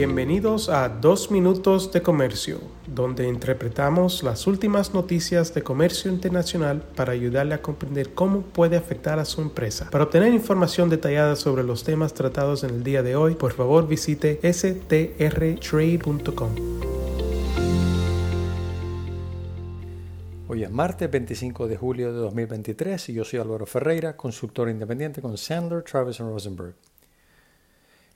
Bienvenidos a Dos Minutos de Comercio, donde interpretamos las últimas noticias de comercio internacional para ayudarle a comprender cómo puede afectar a su empresa. Para obtener información detallada sobre los temas tratados en el día de hoy, por favor visite strtrade.com. Hoy es martes 25 de julio de 2023 y yo soy Álvaro Ferreira, consultor independiente con Sandler, Travis Rosenberg.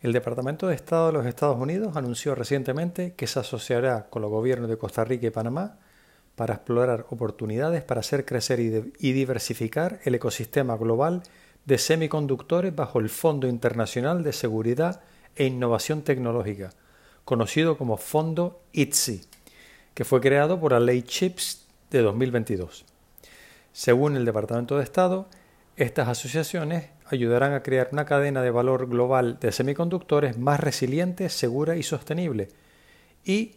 El Departamento de Estado de los Estados Unidos anunció recientemente que se asociará con los gobiernos de Costa Rica y Panamá para explorar oportunidades para hacer crecer y, diversificar el ecosistema global de semiconductores bajo el Fondo Internacional de Seguridad e Innovación Tecnológica, conocido como Fondo ITSI, que fue creado por la Ley CHIPS de 2022. Según el Departamento de Estado, estas asociaciones ayudarán a crear una cadena de valor global de semiconductores más resiliente, segura y sostenible. Y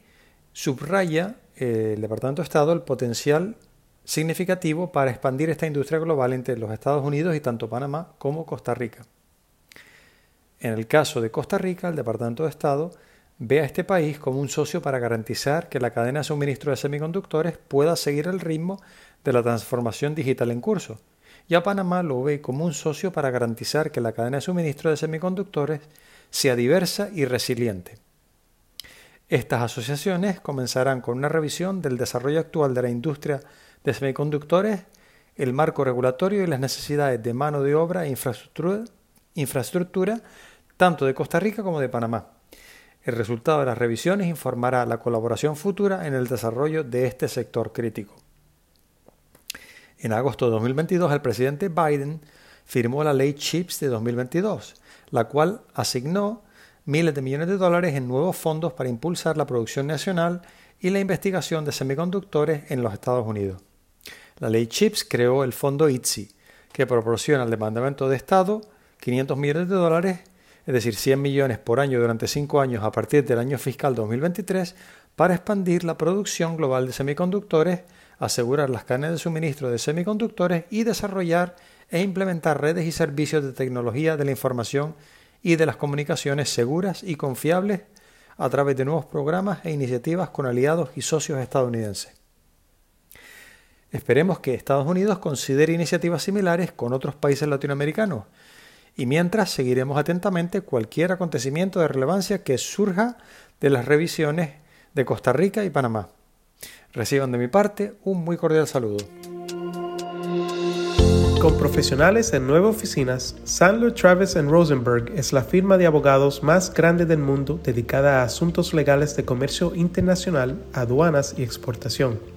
subraya eh, el Departamento de Estado el potencial significativo para expandir esta industria global entre los Estados Unidos y tanto Panamá como Costa Rica. En el caso de Costa Rica, el Departamento de Estado ve a este país como un socio para garantizar que la cadena de suministro de semiconductores pueda seguir el ritmo de la transformación digital en curso y a Panamá lo ve como un socio para garantizar que la cadena de suministro de semiconductores sea diversa y resiliente. Estas asociaciones comenzarán con una revisión del desarrollo actual de la industria de semiconductores, el marco regulatorio y las necesidades de mano de obra e infraestructura, infraestructura tanto de Costa Rica como de Panamá. El resultado de las revisiones informará la colaboración futura en el desarrollo de este sector crítico. En agosto de 2022, el presidente Biden firmó la ley CHIPS de 2022, la cual asignó miles de millones de dólares en nuevos fondos para impulsar la producción nacional y la investigación de semiconductores en los Estados Unidos. La ley CHIPS creó el fondo ITSI, que proporciona al Departamento de Estado 500 millones de dólares, es decir, 100 millones por año durante cinco años a partir del año fiscal 2023, para expandir la producción global de semiconductores asegurar las cadenas de suministro de semiconductores y desarrollar e implementar redes y servicios de tecnología de la información y de las comunicaciones seguras y confiables a través de nuevos programas e iniciativas con aliados y socios estadounidenses. Esperemos que Estados Unidos considere iniciativas similares con otros países latinoamericanos y mientras seguiremos atentamente cualquier acontecimiento de relevancia que surja de las revisiones de Costa Rica y Panamá. Reciban de mi parte un muy cordial saludo. Con profesionales en nueve oficinas, Sandler Travis Rosenberg es la firma de abogados más grande del mundo dedicada a asuntos legales de comercio internacional, aduanas y exportación.